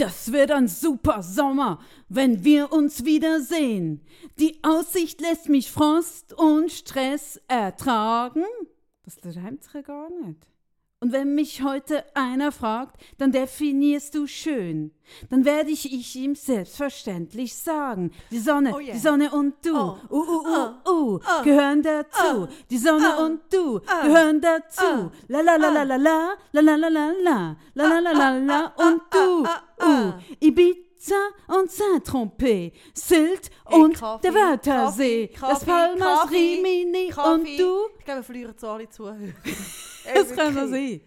Das wird ein super Sommer, wenn wir uns wiedersehen. Die Aussicht lässt mich Frost und Stress ertragen. Das reimt sich gar nicht. Und wenn mich heute einer fragt, dann definierst du schön. Dann werde ich, ich ihm selbstverständlich sagen. Die Sonne, Oh yeah. die Sonne und du, Oh. uh, uh, uh, Oh. uh, gehören dazu. Oh. Die Sonne Oh. und du Oh. gehören dazu. La la la la la la, la la la la la, la la la la la und du, uh, Ibiza und Saint-Tropez, Sylt und Kaffee, der Wörthersee, Kaffee, das Palmas, Kaffee, Rimini und Kaffee. du. Ich glaube, wir verlieren so alle Zuhörer. Das kann doch sein.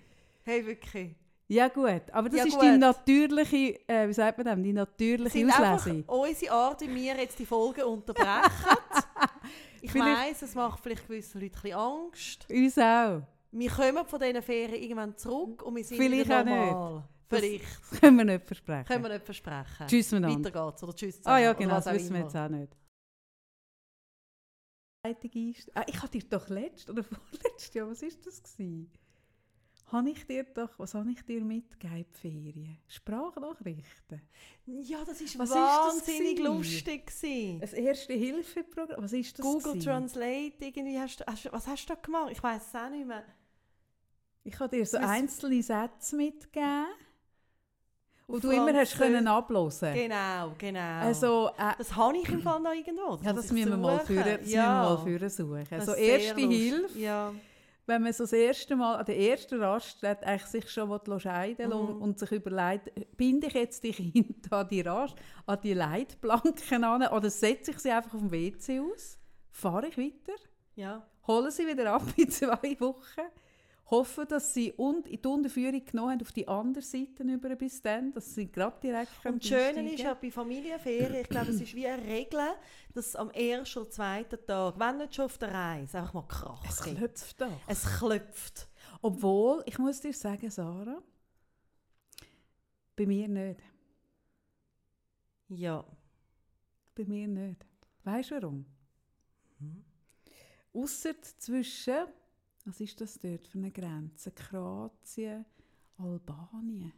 Hey, wirklich. Ja gut, aber das Ja, ist gut. die natürliche, äh, wie sagt man das, die natürliche sind einfach Auslese. unsere Art, wie wir jetzt die Folge unterbrechen. ich weiss, es macht vielleicht gewissen Leuten ein bisschen Angst. Uns auch. Wir kommen von diesen Ferien irgendwann zurück und wir sind Vielleicht wieder auch nicht. normal. Vielleicht. Das können wir nicht versprechen. Können wir nicht versprechen. Tschüss miteinander. Weiter geht's. Oder tschüss Ah ja, zusammen, genau, das wissen wir jetzt auch nicht. Ah, ich hatte dir doch letzt oder vorletzt, ja, was ist das gewesen? Habe ich dir doch, was habe ich dir mitgegeben, Ferien? Sprachnachrichten. Ja, das ist Was ist das wahnsinnig gewesen? lustig. Gewesen. Ein Erste-Hilfe-Programm, was ist das Google gewesen? Translate, irgendwie hast du, hast, was hast du da gemacht? Ich weiß es auch nicht mehr. Ich habe dir so Das- einzelne Sätze mitgegeben, wo Auf du immer hast können abhören. Genau, genau. Also, äh, das habe ich im Fall noch irgendwo. ja, muss das müssen wir mal führen, das ja. müssen wir mal führen suchen. Das So ist sehr erste. Hilfe, Ja. wenn man so das erste Mal an der ersten Raststätte eigentlich sich schon will scheiden Mhm. und sich überlegt, binde ich jetzt die Kinder an die, Rast, an die Leitplanken an oder setze ich sie einfach auf dem WC aus, fahre ich weiter, ja. hole sie wieder ab in zwei Wochen, hoffe, dass sie und in die Unterführung genommen haben auf die andere Seite über bis dann, dass sie gerade direkt Und das Schöne ist ja bei Familienferien, ich glaube, es ist wie eine Regel, dass am ersten oder zweiten Tag, wenn nicht schon auf der Reise, einfach mal Krach es gibt. klopft doch. Es klopft. Obwohl, ich muss dir sagen, Sarah, bei mir nicht. Ja. Bei mir nicht. Weißt du warum? Mhm. Ausser zwischen, was ist das dort für eine Grenze? Kroatien, Albanien.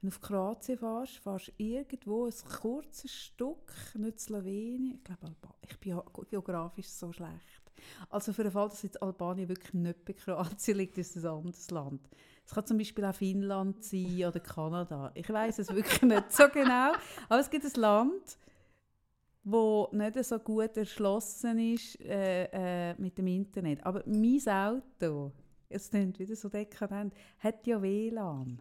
Wenn du auf Kroatien fährst, fährst du irgendwo ein kurzes Stück, nicht Slowenien, ich glaube Albanien. Ich bin geografisch so schlecht. Also für den Fall, dass jetzt Albanien wirklich nicht bei Kroatien liegt, ist es ein anderes Land. Es kann zum Beispiel auch Finnland sein oder Kanada. Ich weiß es wirklich nicht so genau. Aber es gibt ein Land, wo nicht so gut erschlossen ist äh, äh, mit dem Internet. Aber mein Auto, es klingt wieder so dekadent, hat ja WLAN.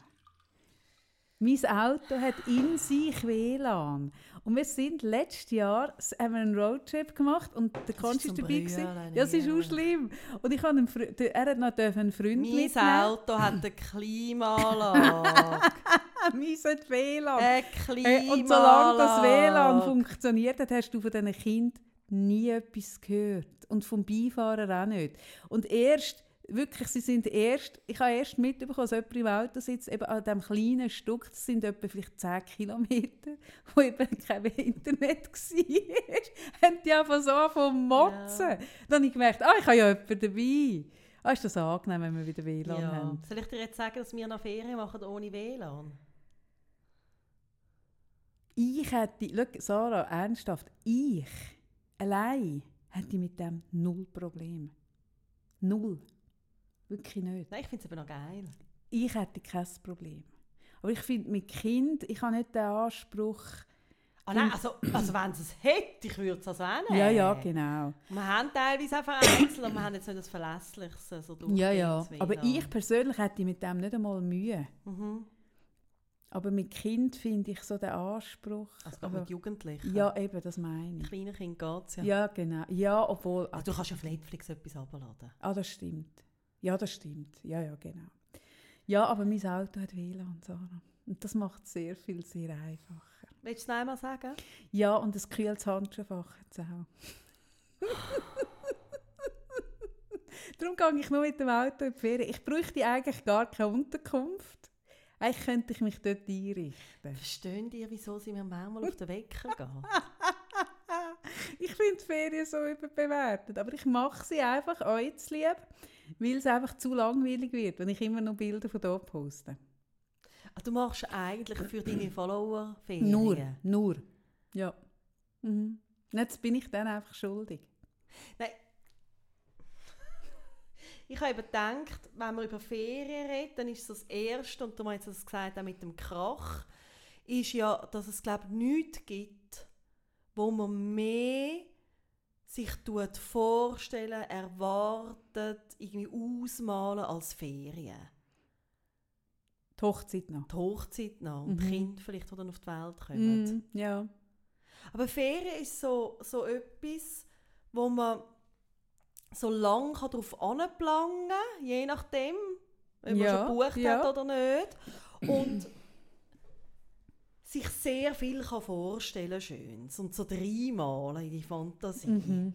Mein Auto hat in sich WLAN. Und wir sind letztes Jahr haben wir einen Roadtrip gemacht und der Konst ist dabei. gewesen. Ja, es ist auch schlimm. Und ich habe einen, er hat noch einen Freund Mein mitnehmen. Auto hat eine Klimaanlage. Meins hat WLAN. eine Hey, und solange das WLAN funktioniert hat, hast du von diesen Kindern nie etwas gehört. Und vom Beifahrer auch nicht. Und erst, wirklich, sie sind erst, ich habe erst mitbekommen, dass jemand im Auto sitzt, eben an diesem kleinen Stück, das sind etwa vielleicht 10 Kilometer, wo eben kein Internet war, haben die einfach so vom Motzen. Ja. Dann habe ich gemerkt, ah, ich habe ja jemanden dabei. Ah, ist das angenehm, wenn wir wieder WLAN Ja. haben. Soll ich dir jetzt sagen, dass wir noch Ferien machen ohne WLAN? Ich hätte, schau, Sarah, ernsthaft, ich allein hätte mit dem null Problem. Null. Wirklich nicht. Nein, ich finde es aber noch geil. Ich hätte kein Problem. Aber ich finde, mit Kind, ich habe nicht den Anspruch, Ah, nein, also, also wenn es es hätte, ich würde es also auch nehmen. ja, ja, genau. Wir haben teilweise einfach einzeln, und wir haben jetzt nicht das Verlässliches. So Ja, ja. Aber ich persönlich hätte mit dem nicht einmal Mühe. Mhm. Aber mit Kind finde ich so den Anspruch. Also aber, mit Jugendlichen. ja, eben, das meine ich. Kleinen Kindern geht es ja. Ja, genau. Ja, obwohl. Also, du kannst auf Netflix etwas abladen. Ah, das stimmt. Ja, das stimmt. Ja, ja, genau. Ja, aber mein Auto hat WLAN, Sarah. Und das macht sehr viel sehr einfacher. Willst du es noch einmal sagen? Ja, und ein kühles Handschuhfach hat es auch. Darum gehe ich nur mit dem Auto in die Ferien. Ich bräuchte eigentlich gar keine Unterkunft. Eigentlich könnte ich mich dort einrichten. Verstehen ihr, wieso sie mir manchmal auf den Wecker gehen? Ich finde Ferien so überbewertet. Aber ich mache sie einfach euch zu lieb, weil es einfach zu langweilig wird, wenn ich immer noch Bilder von dort poste. Ah, Du machst eigentlich für deine Follower Ferien. Nur, nur. Ja. Mhm. Jetzt bin ich dann einfach schuldig. Ich habe eben gedacht, wenn man über Ferien redet, dann ist das Erste, und du hast es gesagt, auch mit dem Krach, ist ja, dass es, glaube ich, nichts gibt, wo man mehr sich tut vorstellen, erwartet, irgendwie ausmalen als Ferien. Die Hochzeit noch. Die Hochzeit noch und Mhm. Kinder vielleicht, die dann auf die Welt kommen. Mhm. Ja. Aber Ferien ist so, so etwas, wo man so lange darauf anplanen kann, je nachdem, ob man Ja, schon gebucht ja. hat oder nicht. Und sich sehr viel kann vorstellen Schönes und so reinmalen in die Fantasie. Mhm.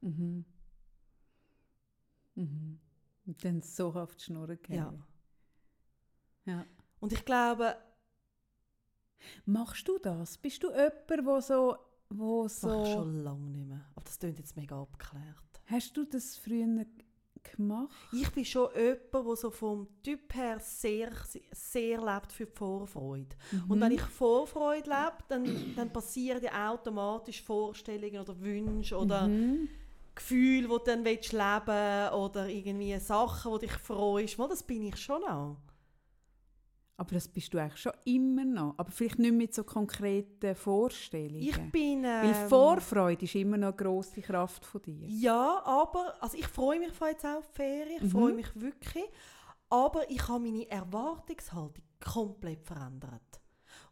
Mhm. Mhm. Und dann so auf die Schnur gehen. Ja. ja. Und ich glaube, Machst du das? Bist du jemand, der so, wo das mache ich so... schon lange nicht mehr. Aber das klingt jetzt mega abgeklärt. Hast du das früher gemacht? Ich bin schon jemand, der so vom Typ her sehr, sehr lebt für die Vorfreude. Und Mhm. wenn ich Vorfreude lebe, dann, dann passieren ja automatisch Vorstellungen oder Wünsche oder Mhm. Gefühle, die du dann willst leben oder irgendwie Sachen, die dich freust. Mal, das bin ich schon auch. Aber das bist du eigentlich schon immer noch. Aber vielleicht nicht mit so konkreten Vorstellungen. Ich bin... Weil ähm, Vorfreude ist immer noch eine grosse Kraft von dir. Ja, aber also ich freue mich jetzt auf die Ferien, ich Mhm. freue mich wirklich, aber ich habe meine Erwartungshaltung komplett verändert.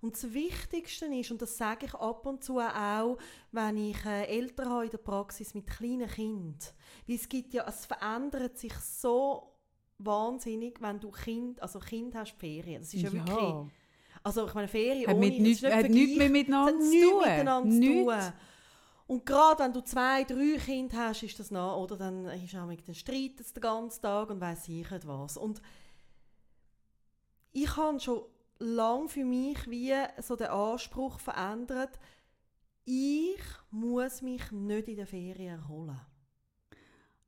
Und das Wichtigste ist, und das sage ich ab und zu auch, wenn ich äh, Eltern habe in der Praxis mit kleinen Kindern, weil es gibt ja, es verändert sich so wahnsinnig, wenn du Kind, also Kind hast Ferien. Das ist ja, wirklich, also ich meine Ferien Hat, ohne, mit ist nicht hat nichts mehr miteinander zu tun. miteinander tun. Und gerade wenn du zwei, drei Kinder hast, ist das noch, oder dann ist auch mit den Streit den ganzen Tag und weiss ich nicht was. Und ich habe schon lange für mich wie so den Anspruch verändert, ich muss mich nicht in der Ferien erholen.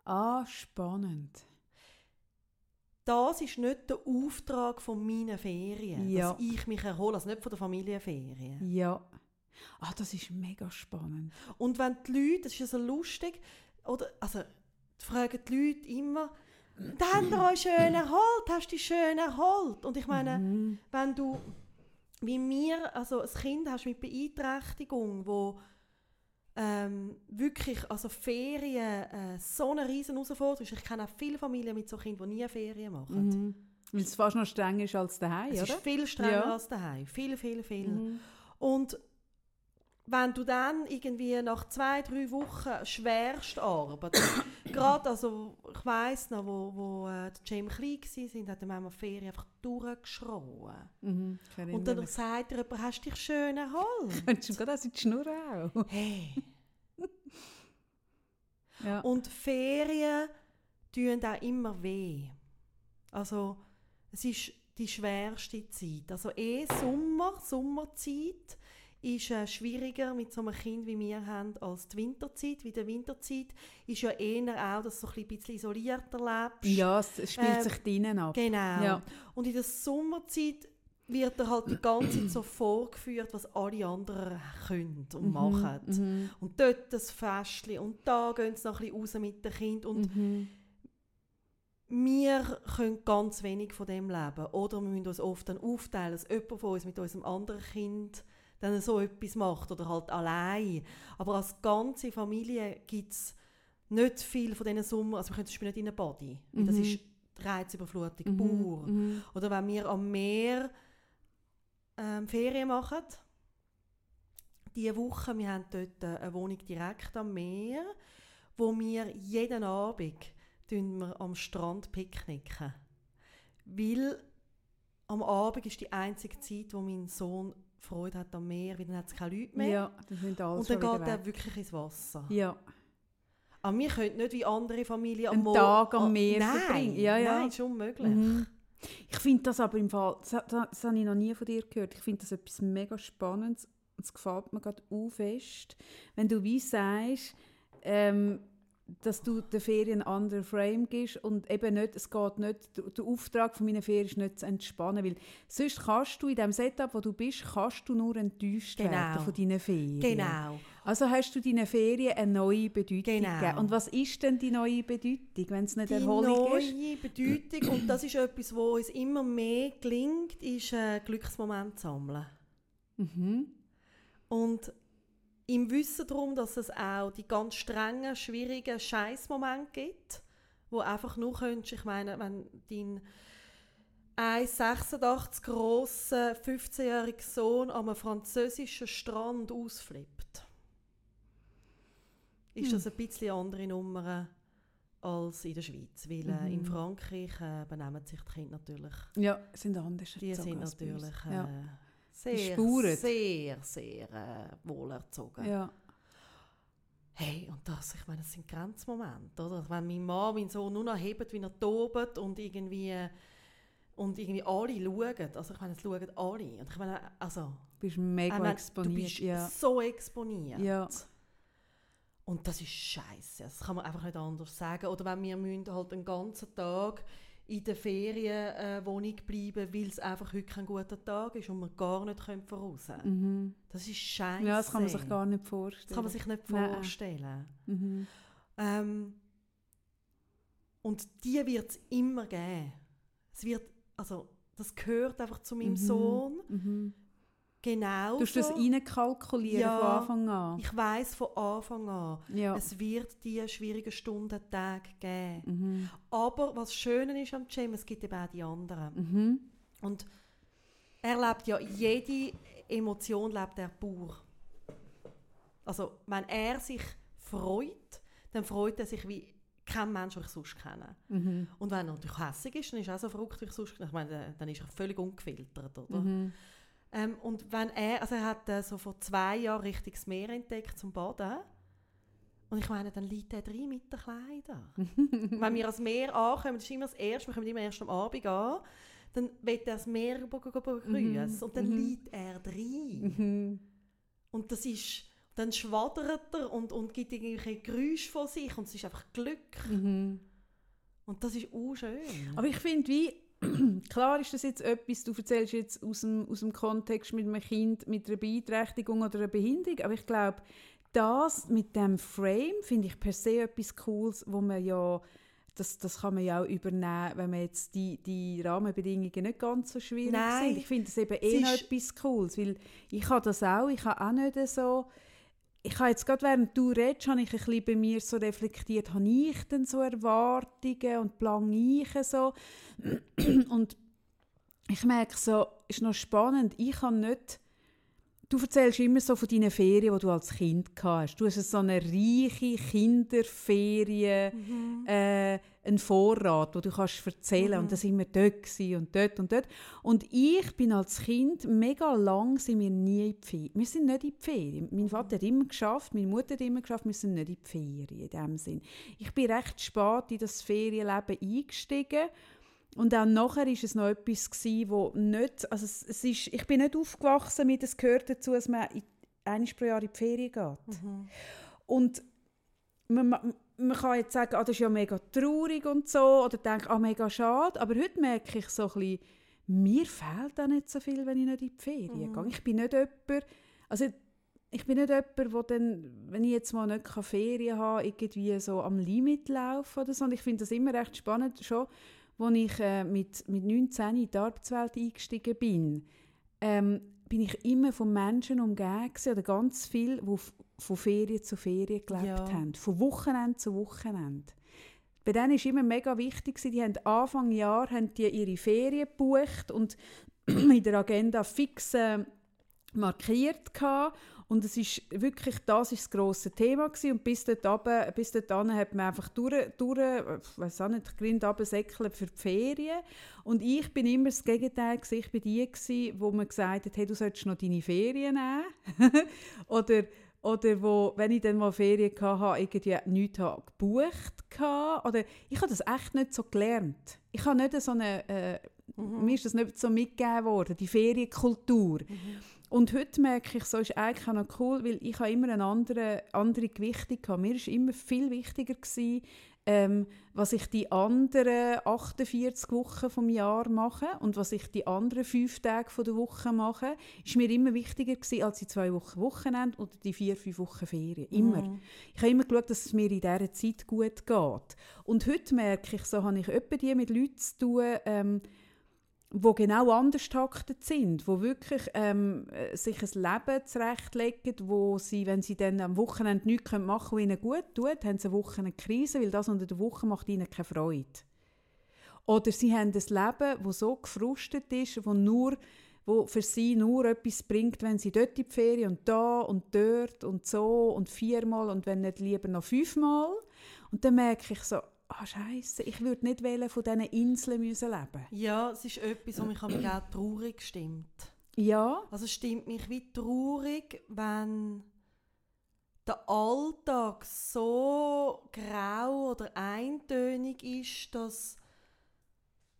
Ah, spannend. Das ist nicht der Auftrag von meinen Ferien, Ja. dass ich mich erhole, also nicht von der Familienferien. Ja. Ah, das ist mega spannend. Und wenn die Leute, das ist ja so lustig, oder, also, fragen die Leute immer, da habt ihr euch schön erholt, hast du dich schön erholt? Und ich meine, Mhm. wenn du, wie mir, also ein Kind hast mit Beeinträchtigung, wo ähm, wirklich, also Ferien äh, so eine riesen Herausforderung. Ich kenne auch viele Familien mit so Kindern, die nie Ferien machen. Mhm. Weil es fast noch strenger ist als daheim, Es oder? ist viel strenger Ja. als daheim. Viel, viel, viel. Mhm. Und wenn du dann irgendwie nach zwei, drei Wochen schwerst arbeitest, gerade, also ich weiss noch, wo, wo äh, James klein war, hat er manchmal Ferien einfach durchgeschrien. Mhm. Und dann sagt er jemand, hast du dich schön erholt? Könntest du gerade aus in die Schnur auch. hey. Ja. Und Ferien tun auch immer weh. Also es ist die schwerste Zeit. Also eh Sommer, Sommerzeit ist äh, schwieriger mit so einem Kind wie wir haben als die Winterzeit. Wie die Winterzeit ist ja eher auch, dass du so ein bisschen isolierter lebst. ja, es spielt Ähm, sich drinnen ab. Genau. Ja. Und in der Sommerzeit wird dir halt die ganze Zeit so vorgeführt, was alle anderen können und machen. Mhm. Und dort das Festchen und da gehen sie noch ein bisschen raus mit dem Kind. Und Mhm. wir können ganz wenig von dem leben. Oder wir müssen uns oft dann aufteilen, dass jemand von uns mit unserem anderen Kind dann so etwas macht oder halt allein. Aber als ganze Familie gibt es nicht viel von diesen Sommer, also wir können zum Beispiel nicht in eine Body, weil das Mhm. ist Reizüberflutung Mhm. pur. Mhm. Oder wenn wir am Meer ähm, Ferien machen, diese Woche, wir haben dort äh, eine Wohnung direkt am Meer, wo wir jeden Abend wir am Strand picknicken. Weil am Abend ist die einzige Zeit, wo mein Sohn Freude hat am Meer, weil dann hat es keine Leute mehr. Ja, das sind alles Und dann geht er wirklich ins Wasser. Ja. Aber wir können nicht wie andere Familien am Morgen... Tag am Meer nein, verbringen. Ja, ja. Nein, ist unmöglich. Mhm. Ich finde das aber im Fall, das, das, das habe ich noch nie von dir gehört, ich finde das etwas mega Spannendes und es gefällt mir gerade auch fest, wenn du wie sagst, ähm, dass du der Ferien einen anderen Frame gibst und eben nicht, es geht nicht, der- Auftrag von meiner Ferien ist nicht zu entspannen, weil sonst kannst du in dem Setup, wo du bist, kannst du nur enttäuscht Genau. werden von deinen Ferien. Genau. Also hast du deinen Ferien eine neue Bedeutung Genau. gegeben. Und was ist denn die neue Bedeutung, wenn es nicht Die Erholung neue ist? Bedeutung, und das ist etwas, wo uns immer mehr gelingt, ist äh, Glücksmoment zu sammeln. Mhm. Und im Wissen darum, dass es auch die ganz strengen, schwierigen Scheißmomente gibt, wo einfach nur könntest, ich meine, wenn dein 1,86 grosser 15-jähriger Sohn am französischen Strand ausflippt, ist Hm. das ein bisschen andere Nummer als in der Schweiz. Weil äh, in Mhm. Frankreich äh, benehmen sich die Kinder natürlich Ja, sind anders die sind natürlich äh, Ja. Sehr, sehr, sehr äh, wohlerzogen. ja. Hey, und das, ich meine, das sind Grenzmomente, oder? Wenn mein Mann, mein Sohn nur noch hebt, wie er tobt und irgendwie, und irgendwie alle schauen, also ich meine, es schauen alle. Und ich meine, also, Du bist mega meine, exponiert. du bist ja. so exponiert. Ja. Und das ist scheiße. Das kann man einfach nicht anders sagen. Oder wenn wir müssen halt den ganzen Tag in der Ferienwohnung bleiben, weil es einfach heute kein guter Tag ist und wir gar nicht können voraus. Mhm. Das ist scheiße. ja, das kann man sich gar nicht vorstellen. Das kann man sich nicht vorstellen. Mhm. Ähm, und die wird es immer geben. Es wird, also, das gehört einfach zu meinem Mhm. Sohn. Mhm. Genau. Du hast das reinkalkulieren Ja. von Anfang an. Ich weiß von Anfang an, Ja. es wird die schwierigen Stunden, Tage geben. Mhm. Aber was Schöne ist am Cem, es gibt eben auch die anderen. Mhm. Und er lebt ja, jede Emotion lebt er pur. Also, wenn er sich freut, dann freut er sich wie kein Mensch, den ich sonst kenne. Mhm. Und wenn er natürlich hässig ist, dann ist er auch so verrückt, wie ich sonst Ich meine, dann ist er völlig ungefiltert, oder? Mhm. Ähm, und wenn er, also er hat äh, so vor zwei Jahren richtig das Meer entdeckt zum Baden. Und ich meine, dann liegt er drin mit den Kleidern. wenn wir ans Meer ankommen, das ist immer das Erste, wir kommen immer erst am Abend an, dann wird er das Meer be- be- begrüßen und dann Mhm. liegt er drin. Mhm. Und das ist, dann schwadert er und, und gibt irgendwelche Geräusche von sich und es ist einfach Glück. Mhm. Und das ist auch schön. Aber ich finde, wie klar ist das jetzt etwas, du erzählst jetzt aus dem, aus dem Kontext mit einem Kind mit einer Beeinträchtigung oder einer Behinderung, aber ich glaube, das mit dem Frame finde ich per se etwas Cooles, wo man ja, das, das kann man ja auch übernehmen, wenn man jetzt die, die Rahmenbedingungen nicht ganz so schwierig Nein. sind. Ich finde das eben eh noch etwas Cooles, weil ich habe das auch, ich habe auch nicht so, ich habe jetzt gerade während du redest, habe ich ein bisschen bei mir so reflektiert, habe ich denn so Erwartungen und plange ich so? Und ich merke so, ist noch spannend, ich habe nicht, du erzählst immer so von deinen Ferien, die du als Kind gehabt hast. Du hast so eine reiche Kinderferien, Mhm. äh, einen Vorrat, wo du kannst erzählen Mhm. und da sind wir dort und dort und dort. Und ich bin als Kind, mega lang sind wir nie in die Ferien. Wir sind nicht in die Ferien. Mein Vater hat immer geschafft, meine Mutter hat immer geschafft, wir sind nicht in die Ferien in dem Sinn. Ich bin recht spät in das Ferienleben eingestiegen und dann nachher ist es noch etwas gewesen, wo nicht, also es, es ist, ich bin nicht aufgewachsen mit, es gehört dazu, dass man in, einmal pro Jahr in die Ferien geht. Mhm. Und man, man, kann jetzt sagen, ah, das ist ja mega traurig und so, oder denkt, ah, mega schade, aber heute merke ich so ein bisschen, mir fehlt auch nicht so viel, wenn ich nicht in die Ferien Mhm. gehe. Ich bin nicht jemand, also ich bin nicht jemand, der dann, wenn ich jetzt mal nicht Ferien habe, irgendwie so am Limit laufe oder so. Und ich finde das immer recht spannend, schon, als ich äh, mit, mit 19 in die Arbeitswelt eingestiegen bin, ähm, bin ich immer von Menschen umgeben gewesen, oder ganz viel, die von Ferien zu Ferien gelebt Ja. haben, von Wochenende zu Wochenende. Bei denen war immer mega wichtig, die haben Anfang Jahr haben die ihre Ferien gebucht und in der Agenda fix äh, markiert gehabt. Und es ist wirklich, das ist das grosse Thema gewesen. Und bis dort runter, bis dort hat man einfach durch, durch ich weiss auch nicht, Grind runtersäckeln für die Ferien. Und ich bin immer das Gegenteil gewesen. Ich bin die gewesen, wo man gesagt hat, hey, du solltest noch deine Ferien nehmen. oder, oder wo, wenn ich dann mal Ferien hatte, irgendwie nichts habe gebucht hatte. Oder ich habe das echt nicht so gelernt. Ich habe nicht so eine, äh, Mhm. mir ist das nicht so mitgegeben worden, die Ferienkultur. Mhm. Und heute merke ich, so ist eigentlich auch noch cool, weil ich habe immer eine andere, andere Gewichtung gehabt. Mir war immer viel wichtiger, gewesen, ähm, was ich die anderen 48 Wochen vom Jahr mache und was ich die anderen fünf Tage von der Woche mache, ist mir immer wichtiger gewesen, als die zwei Wochen Wochenende oder die vier, fünf Wochen Ferien. Immer. Mm. Ich habe immer geschaut, dass es mir in dieser Zeit gut geht. Und heute merke ich, so habe ich etwa die mit Leuten zu tun, ähm, wo genau anders taktet sind, wo wirklich ähm, äh, sich ein Leben zurechtlegen, wo sie, wenn sie dann am Wochenende nichts machen können, was ihnen gut tut, haben sie eine Woche eine Krise, weil das unter der Woche macht ihnen keine Freude. Oder sie haben ein Leben, das so gefrustet ist, wo nur wo für sie nur etwas bringt, wenn sie dort in die Ferien und da und dort und so und viermal und wenn nicht lieber noch fünfmal. Und dann merke ich so, ah Scheiße, ich würde nicht wollen, von diesen Inseln müssen leben. Ja, es ist etwas, was mich auch traurig stimmt. Ja. Also es stimmt mich wie traurig, wenn der Alltag so grau oder eintönig ist, dass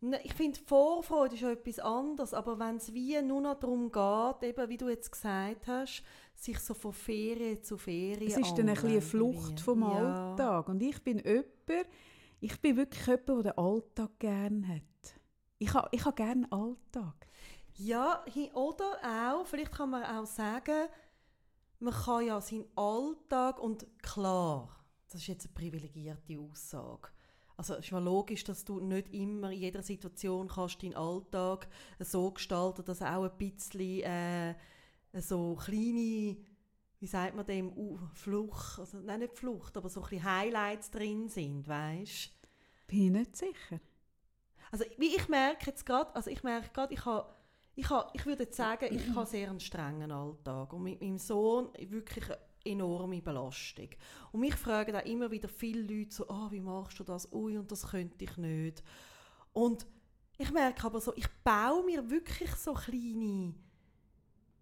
ne, ich finde, Vorfreude ist ja etwas anderes, aber wenn es wie nur noch darum geht, eben wie du jetzt gesagt hast, sich so von Ferien zu Ferien Es ist dann ein bisschen eine Flucht vom ja. Alltag. Und ich bin jemand, ich bin wirklich jemand, der den Alltag gerne hat. Ich habe ich ha gerne Alltag. Ja, oder auch, vielleicht kann man auch sagen, man kann ja seinen Alltag und klar, das ist jetzt eine privilegierte Aussage. Also es ist mal logisch, dass du nicht immer in jeder Situation kannst deinen Alltag so gestalten, dass auch ein bisschen äh, so kleine wie sagt man dem, Flucht, also nein, nicht Flucht, aber so ein bisschen Highlights drin sind, weißt? Bin ich nicht sicher. Also wie ich merke jetzt gerade, also ich merke gerade, ich habe ich, habe, ich würde sagen, ich habe sehr einen strengen Alltag und mit meinem Sohn wirklich eine enorme Belastung. Und mich fragen auch immer wieder viele Leute so, oh, wie machst du das? Ui, und das könnte ich nicht. Und ich merke aber so, ich baue mir wirklich so kleine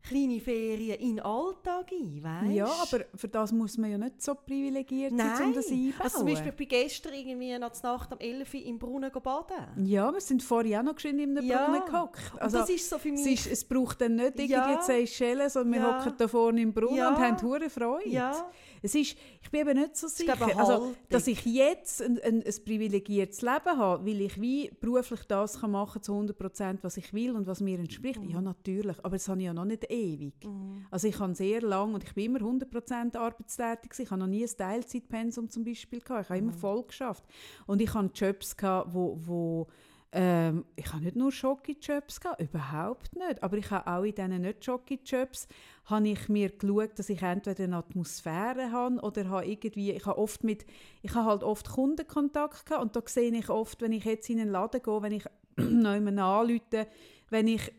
kleine Ferien in den Alltag ein, weißt? Ja, aber für das muss man ja nicht so privilegiert sein, um das einbauen. Also zum Beispiel, ich bin gestern irgendwie nach der Nacht um 11 Uhr im Brunnen baden. Ja, wir sind vorher auch noch schön in einem ja. Brunnen gehockt. Also, das ist so für mich... Es, ist, es braucht dann nicht irgendwie ja. Seychellen, sondern wir hocken da vorne im Brunnen ja. und haben hohe Freude. Ja. Es ist, ich bin eben nicht so sicher, also, dass ich jetzt ein, ein, ein, privilegiertes Leben habe, weil ich wie beruflich das kann machen zu 100 Prozent, was ich will und was mir entspricht. Mhm. Ja, natürlich, aber das habe ich ja noch nicht ewig. Mhm. Also ich habe sehr lang und ich bin immer 100 Prozent arbeitstätig. Ich habe noch nie ein Teilzeitpensum zum Beispiel gehabt. Ich habe mhm. immer voll geschafft. Und ich habe Jobs gehabt, wo, wo ähm, ich habe nicht nur Schocki-Jobs gehabt, überhaupt nicht. Aber ich habe auch in diesen nicht Schocki-Jobs habe ich mir geschaut, dass ich entweder eine Atmosphäre habe oder habe irgendwie, ich habe oft mit, ich habe halt oft Kundenkontakt gehabt und da sehe ich oft, wenn ich jetzt in einen Laden gehe, wenn ich noch jemanden anrufe, wenn ich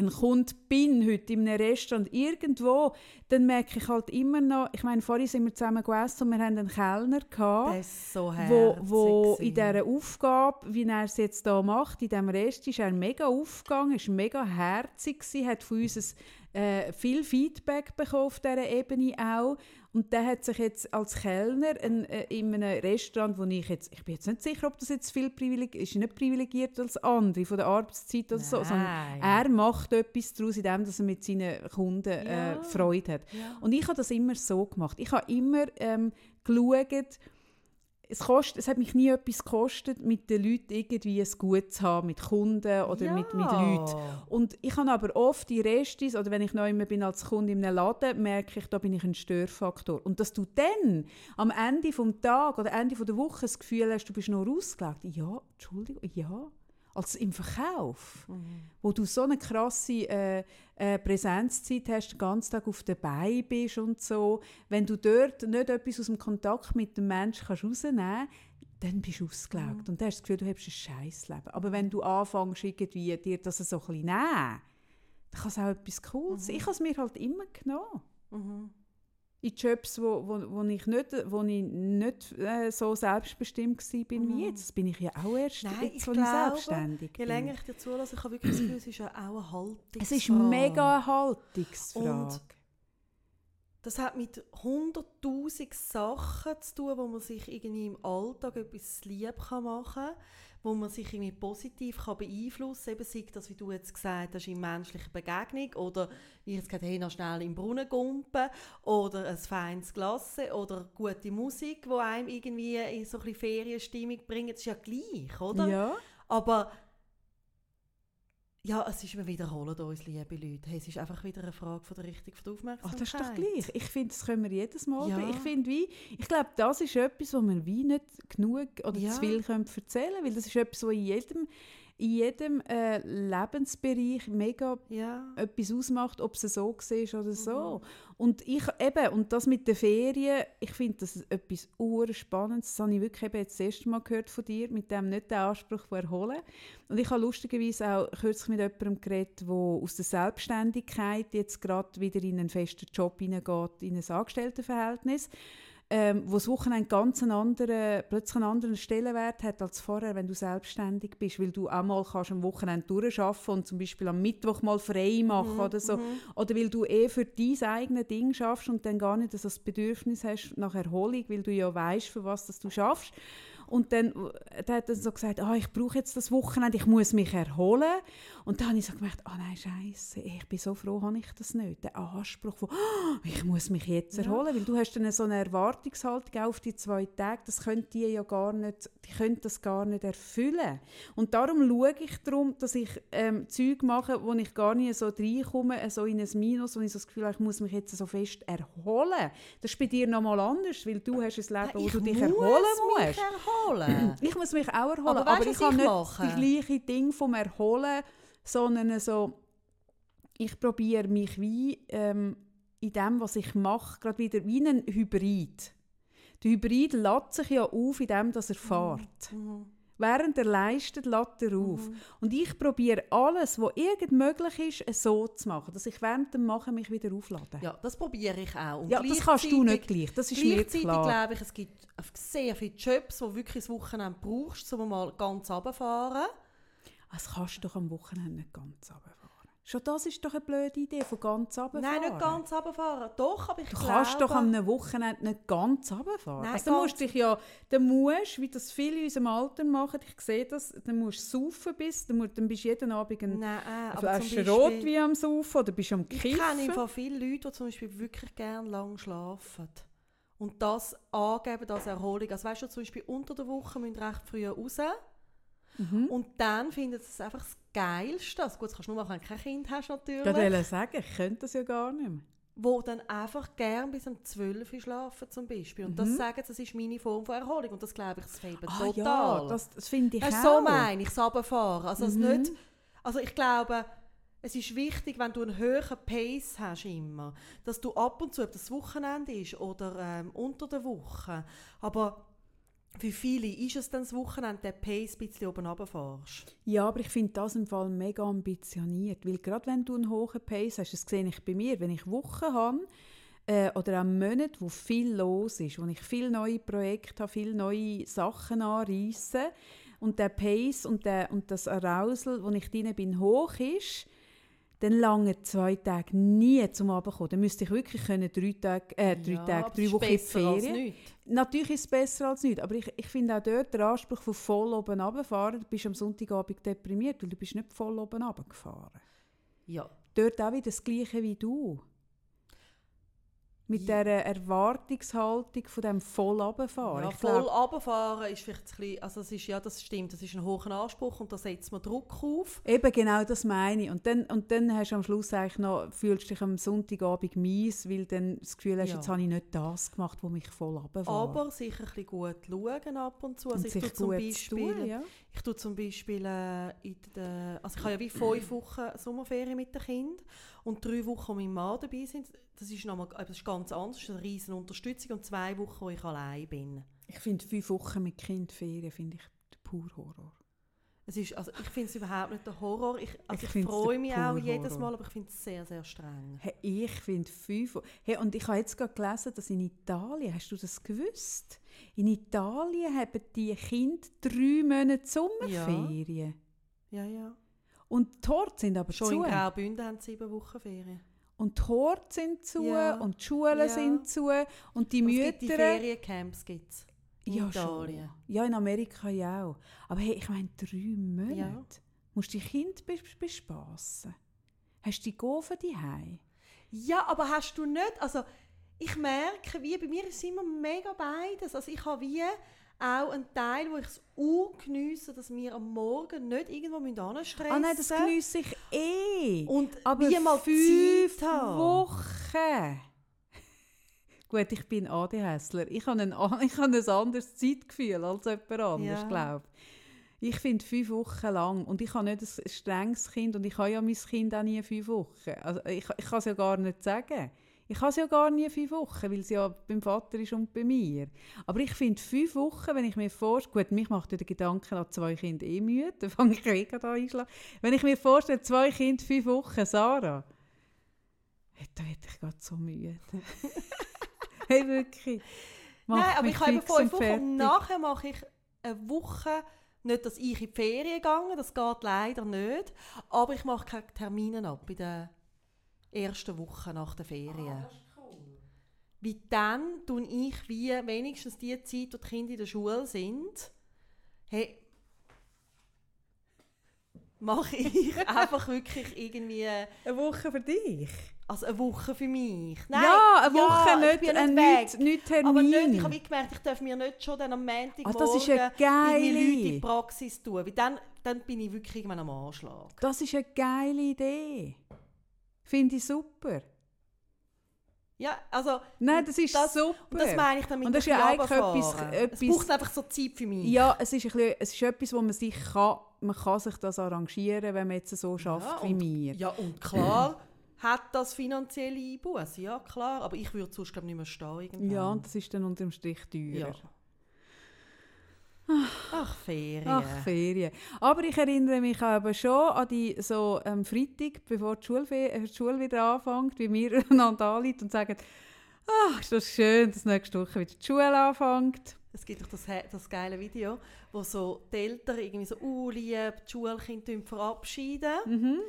ein Kunde bin heute in einem Restaurant irgendwo, dann merke ich halt immer noch, ich meine, vorhin sind wir zusammen gegessen und wir haben einen Kellner gehabt, das so wo, wo in dieser Aufgabe, wie er es jetzt hier macht, in diesem Rest, ist er mega aufgegangen, ist mega herzig gewesen, hat von uns ein, äh, viel Feedback bekommen auf dieser Ebene auch und der hat sich jetzt als Kellner in, äh, in einem Restaurant, wo ich jetzt, ich bin jetzt nicht sicher, ob das jetzt viel privilegiert ist, nicht privilegiert als andere von der Arbeitszeit oder Nein. so, sondern er macht etwas daraus, indem dass er mit seinen Kunden äh, ja. Freude hat. Ja. Und ich habe das immer so gemacht. Ich habe immer ähm, geschaut, es, kostet, es hat mich nie etwas gekostet, mit den Leuten irgendwie ein Gut zu haben, mit Kunden oder ja. mit, mit Leuten. Und ich habe aber oft die Restis, oder wenn ich neu bin als Kunde in einem Laden, merke ich, da bin ich ein Störfaktor. Und dass du dann am Ende des Tages oder Ende der Woche das Gefühl hast, du bist noch ausgelegt. Ja, Entschuldigung, ja als im Verkauf, mhm. wo du so eine krasse äh, äh, Präsenzzeit hast, den ganzen Tag auf der Beine bist und so. Wenn du dort nicht etwas aus dem Kontakt mit dem Menschen kannst rausnehmen kannst, dann bist du ausgelaugt. Mhm. Und dann hast du das Gefühl, du hast ein scheiß Leben. Aber wenn du anfängst, irgendwie dir das so ein bisschen nehmen, dann kann es auch etwas Cooles sein. Mhm. Ich habe es mir halt immer genommen. Mhm in Jobs, wo, wo, wo ich nicht, wo ich nicht äh, so selbstbestimmt war bin mm. wie jetzt. Das bin ich ja auch erst, Nein, jetzt, ich glaube, selbstständig je länger ich dir zulasse, ich habe wirklich das Gefühl, es ist ja auch eine Haltungsfrage. Es ist mega eine Haltungsfrage. Und das hat mit hunderttausend Sachen zu tun, wo man sich irgendwie im Alltag etwas lieb machen kann. wo man sich irgendwie positiv kann beeinflussen kann. Eben sei das, wie du jetzt gesagt hast, in menschlicher Begegnung oder wie ich jetzt gesagt habe, noch schnell im Brunnen gumpen oder ein feines Glas oder gute Musik, die einem irgendwie in so ein bisschen Ferienstimmung bringt. Das ist ja gleich, oder? Ja. Aber ja, es ist, wir wiederholen uns, liebe Leute. Hey, es ist einfach wieder eine Frage von der Richtung von der Ach, Aufmerksamkeit. das ist doch gleich. Ich finde, das können wir jedes Mal. Ja. Ich finde, wie, ich glaube, das ist etwas, was man wie nicht genug oder Ja. zu viel können erzählen können, weil das ist etwas, was in jedem, in jedem äh, Lebensbereich mega Ja. etwas ausmacht, ob es so war oder so. Mhm. Und ich eben, und das mit den Ferien, ich finde das etwas Spannendes. Das habe ich wirklich eben jetzt das erste Mal gehört von dir, mit dem nicht den Anspruch von erholen. Und ich habe lustigerweise auch kürzlich mit jemandem geredet, der aus der Selbstständigkeit jetzt gerade wieder in einen festen Job hineingeht, in ein Angestelltenverhältnis ähm, wo das Wochenende ganz einen anderen, plötzlich einen anderen Stellenwert hat als vorher, wenn du selbstständig bist, weil du auch mal kannst am Wochenende durcharbeiten und zum Beispiel am Mittwoch mal frei machen oder so. Oder weil du eh für dein eigenes Ding schaffst und dann gar nicht das Bedürfnis hast nach Erholung, weil du ja weißt, für was das du schaffst. Und dann äh, der hat er so gesagt, ah, ich brauche jetzt das Wochenende, ich muss mich erholen. Und dann habe ich so gemerkt, ah nein, scheiße, ich bin so froh, habe ich das nicht. Der Anspruch von, ah, ich muss mich jetzt erholen, weil du hast dann so eine Erwartungshaltung auf die zwei Tage, das können die ja gar nicht, die können das gar nicht erfüllen. Und darum schaue ich darum, dass ich ähm, Zeug mache, wo ich gar nicht so reinkomme, so in ein Minus, wo ich so das Gefühl habe, ich muss mich jetzt so fest erholen. Das ist bei dir nochmal anders, weil du hast ein Leben, wo ich du dich erholen musst. erholen. Ich muss mich auch erholen, Aber aber, weisst du, ich ich nicht mache? das gleiche Ding vom Erholen, sondern so, ich probiere mich wie ähm, in dem, was ich mache, gerade wieder wie ein Hybrid. Der Hybrid lädt sich ja auf in dem, dass er fährt. Mhm. Während er leistet, lädt er auf. Und ich probiere alles, was irgend möglich ist, so zu machen, dass ich während dem Machen mich wieder auflade. Ja, das probiere ich auch. Und Ja, das kannst du nicht gleich, das ist mir Gleichzeitig klar. glaube ich, es gibt sehr viele Jobs, wo wirklich das Wochenende brauchst, um mal ganz runterfahren. Das kannst du doch am Wochenende nicht ganz runterfahren. Schon das ist doch eine blöde Idee, von ganz runterfahren. Nein, nicht ganz runterfahren. Doch, aber ich Du glaube... kannst doch am Wochenende nicht ganz runterfahren. Nein, also, ganz- musst dich ja, dann musst, wie das viele in unserem Alter machen, ich sehe das, dann musst du saufen bis, dann, musst, dann bist du jeden Abend ein Nein, äh, Flasche zum Rot Beispiel, wie am Saufen oder bist du am ich kenne Kiffen. von vielen Leuten, die zum Beispiel wirklich gerne lang schlafen. Und das angeben als Erholung. Also weißt du, zum Beispiel unter der Woche müssen recht früh raus. Mhm. Und dann findet es einfach das Geilste. Also gut, das kannst du nur machen, wenn du kein Kind hast natürlich. Ich wollte sagen, ich könnte das ja gar nicht mehr. wo dann einfach gern bis um 12 Uhr schlafen zum Beispiel. Und das sagen, das ist meine Form von Erholung. Und das glaube ich, das fehlt Ah total. ja, das, das finde ich Weißt, auch. so meine ich runterfahren. Also, es Mhm. nicht, also ich glaube, es ist wichtig, wenn du einen höheren Pace hast immer, dass du ab und zu, ob das Wochenende ist oder ähm, unter der Woche, aber für viele ist es dann das Wochenende, der Pace ein bisschen oben runterfährst. Ja, aber ich finde das im Fall mega ambitioniert, weil gerade wenn du einen hohen Pace hast, das sehe ich bei mir, wenn ich Wochen habe äh, oder auch Monate, wo viel los ist, wo ich viele neue Projekte habe, viele neue Sachen anreisse und der Pace und, der, und das Arousal, wo ich drin bin, hoch ist, dann lange zwei Tage nie zum Abendkommen. Dann müsste ich wirklich können drei Tage, äh, drei, Ja, Tage, drei Wochen Ferien. Natürlich ist es besser als nichts, aber ich, ich finde auch dort der Anspruch von voll oben runterfahren, du bist am Sonntagabend deprimiert, weil du bist nicht voll oben runtergefahren. Ja. Dort auch wieder das Gleiche wie du. Mit Ja. dieser Erwartungshaltung von dem voll runterfahren. Ja, voll runterfahren ist vielleicht ein bisschen, also es ist, ja, das stimmt, das ist ein hoher Anspruch und da setzt man Druck auf. Eben genau das meine ich. Und dann, und dann hast du am Schluss eigentlich noch, fühlst dich am Sonntagabend mies, weil du dann das Gefühl hast, Ja. jetzt habe ich nicht das gemacht, was mich voll runterfährt. Aber sicher ein bisschen gut schauen ab und zu. Also und ich sich zum Beispiel, tun, ja. Ich tue zum Beispiel äh, in der, also ich habe ja wie fünf Wochen Sommerferien mit dem Kind und drei Wochen, wo mein Mann dabei sind. Das ist, nochmal, das ist ganz anders, das ist eine riesen Unterstützung und zwei Wochen, wo ich allein bin. Ich finde fünf Wochen mit Kind Ferien finde ich pur Horror. Es ist, also ich finde es überhaupt nicht der Horror. Ich, also Ich ich, freue mich auch jedes. Mal, aber ich finde es sehr, sehr streng. Hey, ich finde fünf. Hey, und ich habe jetzt gerade gelesen, dass in Italien, hast du das gewusst? In Italien haben die Kinder drei Monate Sommerferien. Ja, ja. Und die Horte sind aber Schon zu. in Graubünden haben sie sieben Wochen Ferien. Und die Horte sind zu Ja. und die Schulen Ja. sind zu. Und die Und es gibt die Mütter. Feriencamps gibt's. in ja, Italien. Schon. Ja, in Amerika ja auch. Aber hey, ich meine, drei Monate. Ja. Musst du die Kinder bes bespassen? Hast du die Gofen daheim? Ja, aber hast du nicht, also ich merke, wie bei mir ist es immer mega beides. Also ich habe wie auch einen Teil, wo ich es auch geniesse, dass wir am Morgen nicht irgendwo anstressen Ah nein, das geniesse ich eh. Und Aber wie mal fünf. Wochen. Gut, ich bin ADHSler. Ich habe ein, ich habe ein anderes Zeitgefühl als jemand anderes, Ja. glaube ich. finde fünf Wochen lang und ich habe nicht ein strenges Kind und ich habe ja mein Kind auch nie fünf Wochen. Also ich, ich kann es ja gar nicht sagen. Ich habe es ja gar nie fünf Wochen, weil es ja beim Vater ist und bei mir. Aber ich finde fünf Wochen, wenn ich mir vorstelle, gut, mich macht ja der Gedanke an zwei Kinder eh müde, dann fange ich eh gerade an einschlafen. Wenn ich mir vorstelle, zwei Kinder, fünf Wochen, Sarah, da werde ich gerade so müde. hey, wirklich. Nein, aber ich habe eben fünf Wochen und nachher mache ich eine Woche, nicht, dass ich in die Ferien gehe, das geht leider nicht, aber ich mache keine Termine ab in der ersten Woche nach der Ferien. Wie dann tue ich wie wenigstens die Zeit, wo die Kinder in der Schule sind, hey, mache ich einfach wirklich irgendwie Eine Woche für dich? also eine Woche für mich. ja, eine Woche ja, ich nicht, ja ein nicht, nicht Termin. Aber nicht, ich habe gemerkt, ich darf mir nicht schon dann am Montagmorgen Ah, das ist eine Leute in die Praxis tun. Weil dann, dann bin ich wirklich am Anschlag. Das ist eine geile Idee. Finde ich super. Ja, also Nein, das ist das, super. und das meine ich damit Und das ist ja eigentlich etwas- etwas- Es braucht einfach so Zeit für mich. ja, es ist, ein bisschen, es ist etwas, wo man sich kann, man kann sich das arrangieren, wenn man jetzt so schafft wie und, mir. Ja, und klar hat das finanzielle Einbußen. Ja, klar. Aber ich würde sonst glaub, nicht mehr stehen. Irgendwann. Ja, und das ist dann unterm Strich teurer. Ja. Ach, Ferien. Ach, Ferien. Aber ich erinnere mich aber schon an die so am Freitag, bevor die Schule, äh, die Schule wieder anfängt, wie wir einander anrufen und sagen, ach, ist das schön, dass nächste Woche wieder die Schule anfängt. Es gibt doch das, das geile Video, wo so die Eltern irgendwie so uh, lieb die Schulkinder verabschieden. Mhm.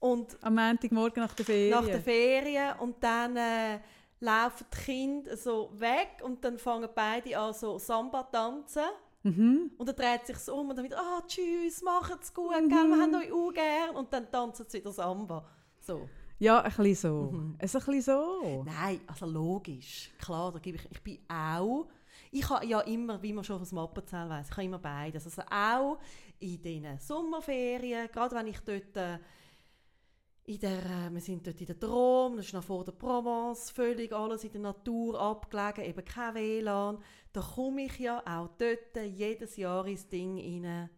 Und Am Montagmorgen nach der Ferien. nach der Ferien und dann äh, laufen die Kinder so weg und dann fangen beide an so Samba tanzen. Mhm. Und dann dreht sich um und dann wieder, ah, tschüss, macht's gut, Mhm. gell, wir haben euch auch gern. Und dann tanzen sie wieder Samba. So. Ja, ein bisschen so. Mhm. Es ist ein bisschen so. Nein, also logisch. Klar, da gebe ich, ich bin auch, ich habe ja immer, wie man schon aus dem Appenzell weiss, ich habe immer beides. Also auch in den Sommerferien, gerade wenn ich dort äh, in der, äh, wir sind dort in der Drôme, das ist noch vor der Provence, völlig alles in der Natur abgelegen, eben kein WLAN. Da komme ich ja auch dort jedes Jahr ins Ding rein.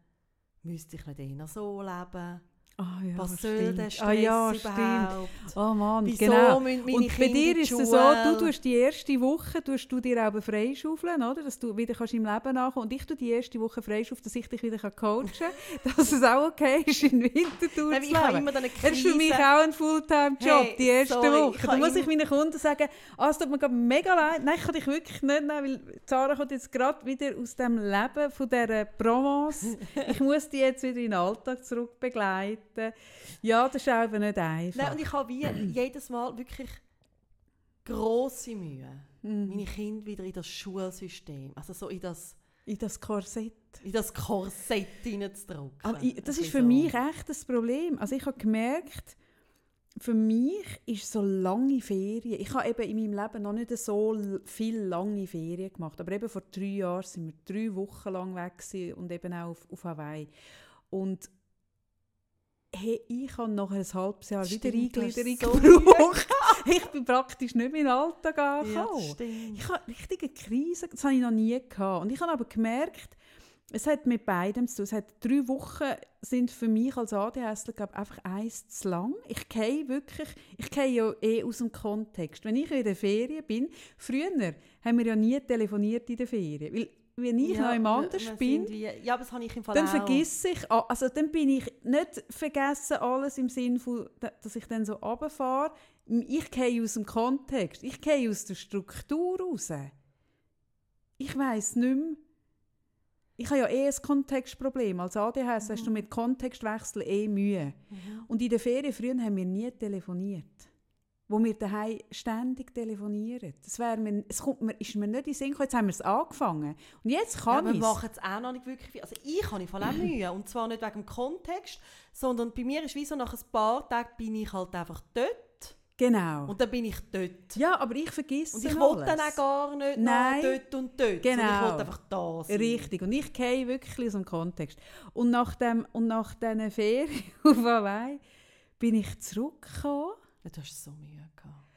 Müsste ich nicht eher so leben? Ah, ja, Was soll stimmt. der Stress ah, ja, überhaupt? Stimmt. Oh Mann, Wieso genau. Und bei dir ist es so, du tust die erste Woche tust du dir auch freischaufeln, oder? dass du wieder kannst im Leben nachkommen Und ich tue die erste Woche freischaufeln, dass ich dich wieder coachen kann, dass es auch okay ist, in Winterthur zu leben. Das ist für mich auch ein Fulltime-Job, Hey, die erste sorry, Woche. Da muss ich meinen Kunden sagen, ah, es tut mir mega leid. Nein, ich kann dich wirklich nicht nehmen, weil Sarah kommt jetzt gerade wieder aus dem Leben von dieser Provence. ich muss die jetzt wieder in den Alltag zurück begleiten. Ja, das ist auch eben nicht einfach. Nein, und ich habe wie jedes Mal wirklich grosse Mühe, Mhm. meine Kinder wieder in das Schulsystem, also so in das, in das Korsett. in das Korsett hineinzudrücken. Aber ich, das ist für mich echt das Problem. Also ich habe gemerkt, für mich ist so lange Ferien. Ich habe eben in meinem Leben noch nicht so l- viel lange Ferien gemacht. Aber eben vor drei Jahren sind wir drei Wochen lang weg und eben auch auf, auf Hawaii. Und hey, ich habe nach ein halbes Jahr wieder Stimmt, Eingliederung so gebraucht. ich bin praktisch nicht mehr in den Alltag Ja, angekommen. stimmt. Ich hatte richtige Krise, das habe ich noch nie gehabt. Und ich habe aber gemerkt, es hat mit beidem zu tun. Es hat drei Wochen sind für mich als ADHSler glaub, einfach eins zu lang. Ich gehe wirklich, ich gehe ja eh aus dem Kontext. Wenn ich in der Ferien bin, früher haben wir ja nie telefoniert in der Ferien. Weil, wenn ich noch im anders bin, Wie, ja, aber das habe ich im Fall dann vergiss ich, also dann bin ich nicht vergessen alles im Sinn von, da- dass ich dann so runterfahre. Ich gehe aus dem Kontext, ich gehe aus der Struktur raus. Ich weiß nicht mehr, ich habe ja eh ein Kontextproblem. Als ADHS hast du Mhm. mit Kontextwechsel eh Mühe. Und in den Ferien früher haben wir nie telefoniert. Wo wir daheim ständig telefonieren. Das wär mir, es kommt mir, ist mir nicht in den Sinn gekommen, jetzt haben wir es angefangen. Und jetzt Ja, kann wir ich machen es auch noch nicht wirklich viel. Also ich habe voll auch Mühe. Und zwar nicht wegen dem Kontext, sondern bei mir ist wie so, nach ein paar Tagen bin ich halt einfach dort. Genau. Und dann bin ich dort. ja, aber ich vergesse Und ich will dann auch gar nicht Nein. dort und dort. Genau. Ich will einfach da sein. Richtig. Und ich gehe wirklich aus dem Kontext. Und nach, dem, und nach diesen Ferien auf Hawaii bin ich zurückgekommen. Ja, Du hast so Mühe gehabt.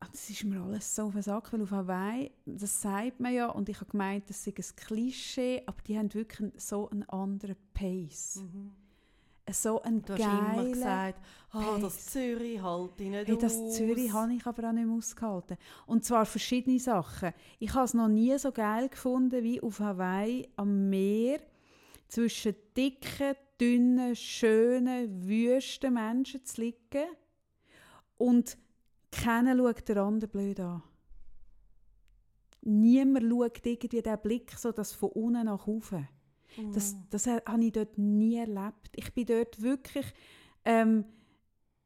Und es ist mir alles so auf den Sack, weil auf Hawaii, das sagt man ja, und ich habe gemeint, das sei ein Klischee, aber die haben wirklich so einen anderen Pace. So einen Mhm. Du hast immer gesagt, ah, das. Zürich halte ich nicht Hey, das aus. Zürich habe ich aber auch nicht mehr ausgehalten. Und zwar verschiedene Sachen. Ich habe es noch nie so geil gefunden wie auf Hawaii am Meer zwischen dicken, dünnen, schönen, wüsten Menschen zu liegen und keiner schaut den anderen blöd an. Niemand schaut irgendwie den Blick so, das von unten nach oben. Das, Mhm. das ha- habe ich dort nie erlebt. Ich bin dort wirklich, ähm,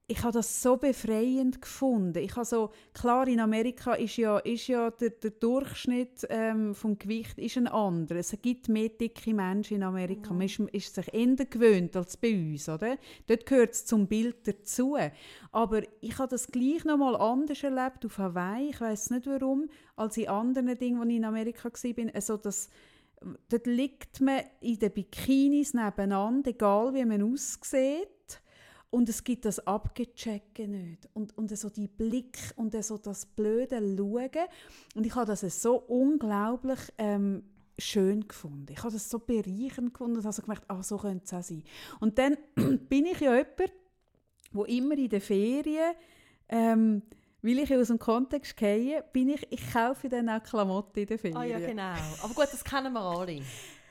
ich habe das so befreiend gefunden. Ich habe so, klar, in Amerika ist ja, ist ja der, der Durchschnitt ähm, vom Gewicht ist ein anderer. Es gibt mehr dicke Menschen in Amerika. Man ist, ist sich eher gewöhnt als bei uns, oder? Dort gehört es zum Bild dazu. Aber ich habe das gleich noch mal anders erlebt auf Hawaii. Ich weiß nicht warum, als in anderen Dingen, wo ich in Amerika war. Also das, dort liegt man in den Bikinis nebeneinander, egal wie man aussieht. Und es gibt das Abgechecken nicht. Und, und so die Blick und so das blöde Schauen. Und ich habe das so unglaublich ähm, schön gefunden. Ich habe das so bereichernd gefunden und habe so gemerkt, ah, so könnte es auch sein. Und dann bin ich ja jemand, wo immer in den Ferien, ähm, weil ich aus dem Kontext gehe, bin ich, ich kaufe dann auch Klamotten in den Ferien. Ah ja, genau. Aber gut, das kennen wir alle.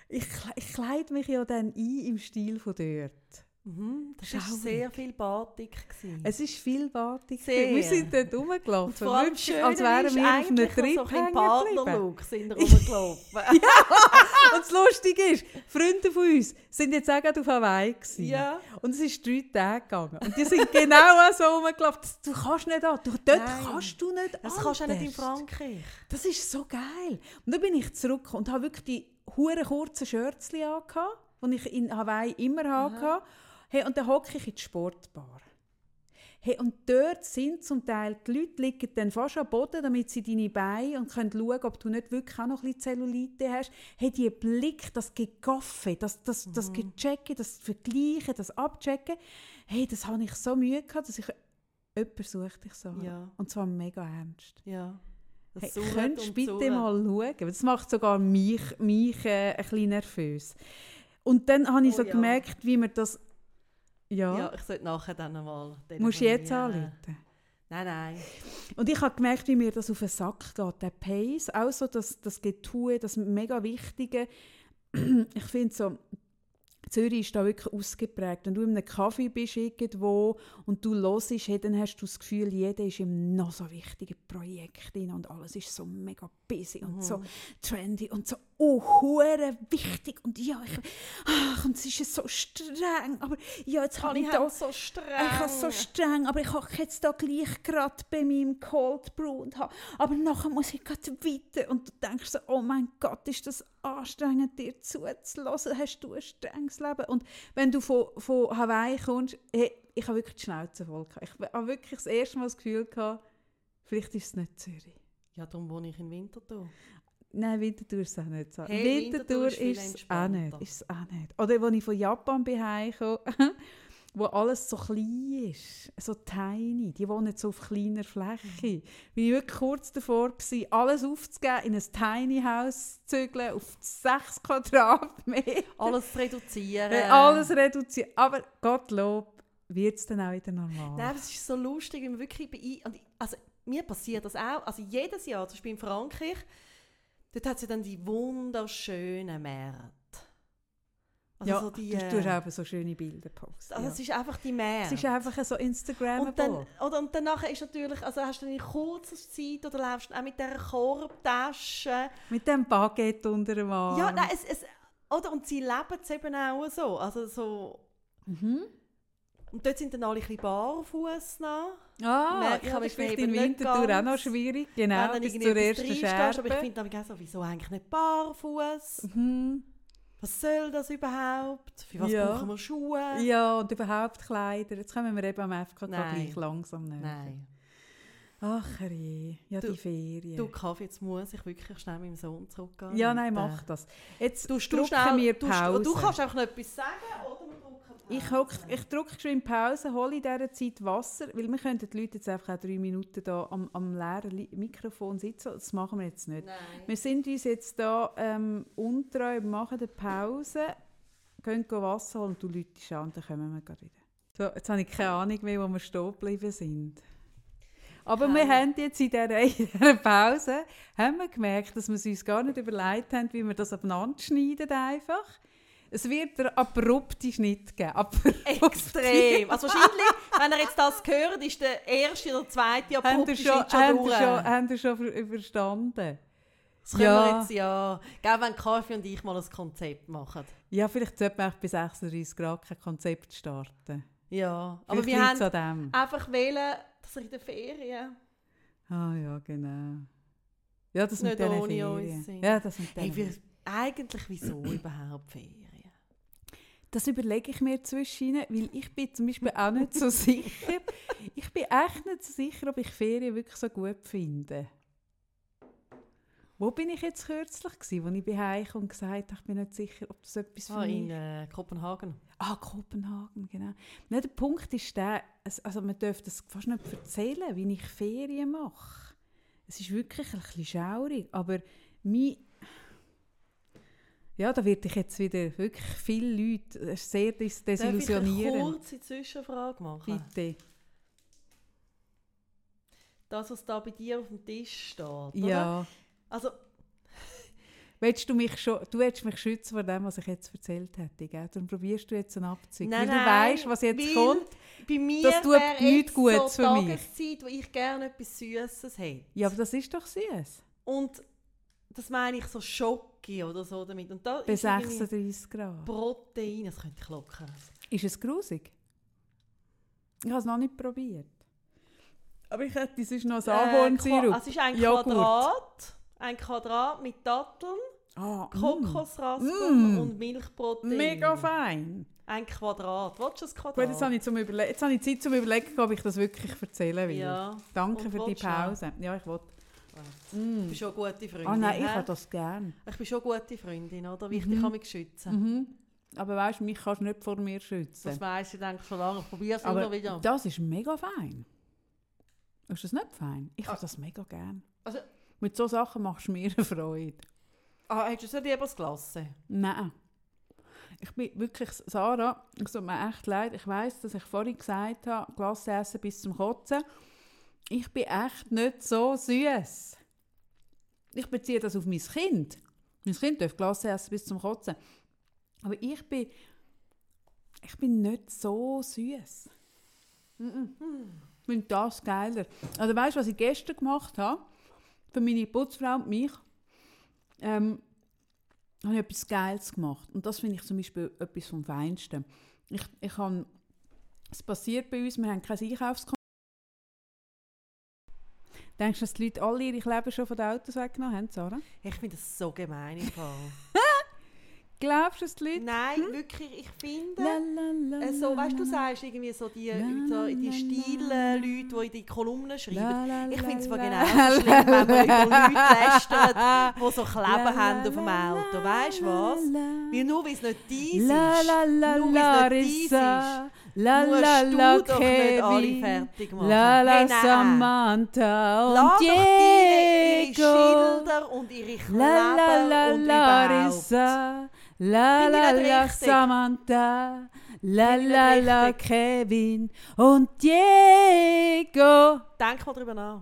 ich, ich kleide mich ja dann ein im Stil von dort. Mhm, das war sehr viel Batik. gewesen. Es ist viel Batik. Sehr. Wir sind dort rumgelaufen, Und vor allem wirklich, schön als wären wir auf einem Trip so ein. Partnerlook sind rumgelaufen. Und das Lustige ist, Freunde von uns sind jetzt auch gerade auf Hawaii gewesen. Ja. Und es ist drei Tage gegangen. Und die sind genau so rumgelaufen. Du kannst nicht an. Du, dort Nein. kannst du nicht Das kannst du auch nicht in. Frankreich. Das ist so geil. Und dann bin ich zurück und habe wirklich die hure kurzen Schürzchen angehabt, die ich in Hawaii immer hatte. Hey, und dann hocke ich in die Sportbar. Hey, und dort sind zum Teil die Leute liegen dann fast am Boden, damit sie deine Beine und können schauen, ob du nicht wirklich auch noch ein bisschen Zellulite hast. Hey, die Blick, das Gegaffe, das, das, das Gechecken, das Vergleichen, das Abchecken, hey, das habe ich so Mühe gehabt, dass ich jemanden suchte ich so. Ja. Und zwar mega ernst. Ja. Das Hey, könntest du bitte mal schauen? Das macht sogar mich, mich äh, ein bisschen nervös. Und dann habe ich Oh so ja. gemerkt, wie mir das... Ja, Ja, ich sollte nachher dann mal musst du jetzt anrufen. Nein, nein. Und ich habe gemerkt, wie mir das auf den Sack geht, der Pace, auch so das, das Getue, das mega Wichtige. Ich finde so, Zürich ist da wirklich ausgeprägt. Wenn du in einem Kaffee bist irgendwo und du hörst, hey, dann hast du das Gefühl, jeder ist im noch so wichtigen Projekt drin und alles ist so mega busy und so trendy und so oh, hure wichtig und ja, ich, ach, und es ist so streng, aber ja, jetzt habe ich da so streng. ich habe so streng, aber ich hocke jetzt da gleich gerade bei meinem Cold Brew und habe, aber nachher muss ich gerade weiter und du denkst so, oh mein Gott, ist das anstrengend, dir zuzulassen, hast du ein strenges Leben und wenn du von, von Hawaii kommst, hey, ich habe wirklich die Schnauze voll gehabt. Ich habe wirklich das erste Mal das Gefühl gehabt, vielleicht ist es nicht Zürich. Ja, darum wohne ich in Winterthur. Nein, Winterthur ist es auch nicht so. Hey, Winterthur Winterthur ist es auch nicht. Ist es auch nicht. Oder als ich von Japan bin heimgekommen, wo alles so klein ist, so tiny, die wohnen so auf kleiner Fläche. Bin ich wirklich kurz davor gewesen, alles aufzugeben, in ein Tiny House zu zügeln, auf 6 Quadratmeter. Alles reduzieren. Äh, alles reduzieren. Aber Gottlob wird es dann auch wieder normal. Nein, es ist so lustig, wenn man wirklich bei also mir passiert das auch, also jedes Jahr, zum Beispiel in Frankreich, dort hat es ja dann die wunderschönen Märkte. Also ja, so die, du äh, tust auch so schöne Bilder posten. also ja. es ist einfach die Es Märkte. ist einfach so Instagrammable. und dann, oder, und danach ist natürlich, also hast du eine kurze Zeit oder läufst auch mit dieser Korbtasche. Mit dem Baguette unter dem Arm. Ja, nein, es, es, oder, und sie leben es eben auch so. Also so, Mhm. Und dort sind dann alle ein bisschen barfuß noch. Ah, Merke, ja, das ist ich vielleicht nicht Winterthur auch noch schwierig. Genau, dann bis zur ersten reinstehst, Aber ich finde dann so, wieso eigentlich nicht barfuß? Mhm. Was soll das überhaupt? Für was Ja. brauchen wir Schuhe? Ja, und überhaupt Kleider. Jetzt kommen wir eben am FKK Nein. gleich langsam näher. Nein. Ach, je. ja, Du- die Ferien. Du, Kaffee, jetzt muss ich wirklich schnell mit meinem Sohn zurückgehen. ja, nein, mach das. Jetzt Du, du, schnell, wir du, Pause. du kannst einfach noch etwas sagen, oder. Ich, hock, ich drücke schon in Pause, hole in dieser Zeit Wasser, weil wir könnten die Leute jetzt einfach auch drei Minuten da am, am leeren Mikrofon sitzen. Das machen wir jetzt nicht. Nein. Wir sind uns jetzt da ähm, untreu, machen eine Pause, gehen Wasser holen und du läutest an und dann kommen wir gleich wieder. So, jetzt habe ich keine Ahnung mehr, wo wir stehen geblieben sind. Aber wir Keine. haben jetzt in dieser, in dieser Pause haben wir gemerkt, dass wir es uns gar nicht überlegt haben, wie wir das abeinander schneiden einfach. Es wird einen abrupten Schnitt geben. Abrupt. Extrem. Also wahrscheinlich, wenn ihr jetzt das hört, ist der erste oder zweite abrupte schon, Schritt schon durch. schon, ihr schon ver verstanden? Das können Ja. wir jetzt ja. Gell, wenn Kaffee und ich mal ein Konzept machen. Ja, vielleicht sollte man bei 36 Grad kein Konzept starten. Ja. Aber Vielleicht wir liegt's haben einfach wählen, dass er in der Ferien. Ah ja, genau. Ja, das mit Nicht ohne Ferien. uns sind. Ja, das mit Hey, wir, eigentlich wieso überhaupt Ferien? Das überlege ich mir zwischen, weil ich bin zum Beispiel auch nicht so sicher. Ich bin echt nicht so sicher, ob ich Ferien wirklich so gut finde. Wo bin ich jetzt kürzlich gewesen, als ich bei Heich und gesagt habe, ich bin nicht sicher, ob das etwas für Ah, mich in äh, Kopenhagen. Ah, Kopenhagen, genau. Nein, der Punkt ist der, also man darf das fast nicht erzählen, wie ich Ferien mache. Es ist wirklich ein bisschen schaurig, aber mein, ja, da werde ich jetzt wieder wirklich viele Leute äh, sehr des Darf ich eine desillusionieren. kurze Zwischenfrage machen? Bitte. Das, was da bei dir auf dem Tisch steht, oder? Ja. Also, Willst du mich schon, du willst mich schützen vor dem, was ich jetzt erzählt hätte, gell? Darum probierst du jetzt einen Abzug. Nein, weil du weißt, was jetzt kommt. bei mir Das tut nichts Gutes so für mich. Tageszeit, wo ich gerne etwas Süßes hätte. Ja, aber das ist doch süß. Und das meine ich so Schoki oder so damit. Und da Bei ist irgendwie 36 Grad. Protein, das könnte ich locker. Ist es grusig? Ich habe es noch nicht probiert. Aber ich hätte sonst noch Äh, Ahornsirup. Qua- Es ist ein Joghurt. Quadrat. Ein Quadrat mit Datteln, Ah, Kokosraspeln Mm. und Milchprotein. Mega fein. Ein Quadrat. Willst du ein Quadrat? Gut, jetzt habe ich, zum Überle jetzt habe ich Zeit zum Überlegen, ob ich das wirklich erzählen will. Ja. Danke Und für die Pause. Ja, ich will. Ich Mm. bin schon eine gute Freundin. Ah nein, ich habe das gern. Ich bin schon eine gute Freundin, oder? Wichtig Mhm. kann mich schützen. Mhm. Aber weißt du, mich kannst du nicht vor mir schützen. Das weiss ich denke schon lange. Ich probiere es immer wieder. das ist mega fein. Ist das nicht fein? Ich habe Ah. das mega gern. Also- Mit so Sachen machst du mir eine Freude. Ah, hättest du es nicht lieber Glasse? Nein. Ich bin wirklich, Sarah, es tut mir echt leid. Ich weiß, dass ich vorhin gesagt habe, Glas essen bis zum Kotzen. Ich bin echt nicht so süß. Ich beziehe das auf mein Kind. Mein Kind darf Glas essen bis zum Kotzen. Aber ich bin, ich bin nicht so süß. Ich finde das geiler. Also weißt du, was ich gestern gemacht habe? Für meine Putzfrau und mich. Ähm, habe ich etwas Geiles gemacht. Und das finde ich zum Beispiel etwas vom Feinsten. Ich, ich habe, es passiert bei uns, wir haben kein Einkaufskonto. Denkst du, dass die Leute alle ihre Kleber schon von den Autos weggenommen haben, Sarah? Ich finde das so gemein im Fall. Glaubst du, dass die Leute... Nein, wirklich, ich finde... La, la, la, Äh, so, weißt du, du sagst irgendwie so die, so die stilen Leute, die in die Kolumnen schreiben. Ich finde es zwar la, genauso schlimm, wenn man über Leute lästert, die so Kleber haben auf dem Auto. Weißt du was? Weil nur weil es nicht dies ist, nur weil es nicht dies ist, la la la Kevin, fertig machen. la la Hey. Samantha Lass und ihre Diego, Schilder und ihre Kleber la la la und. Larissa, la la la. Samantha, la la la. Kevin und Diego. Denk mal drüber nach.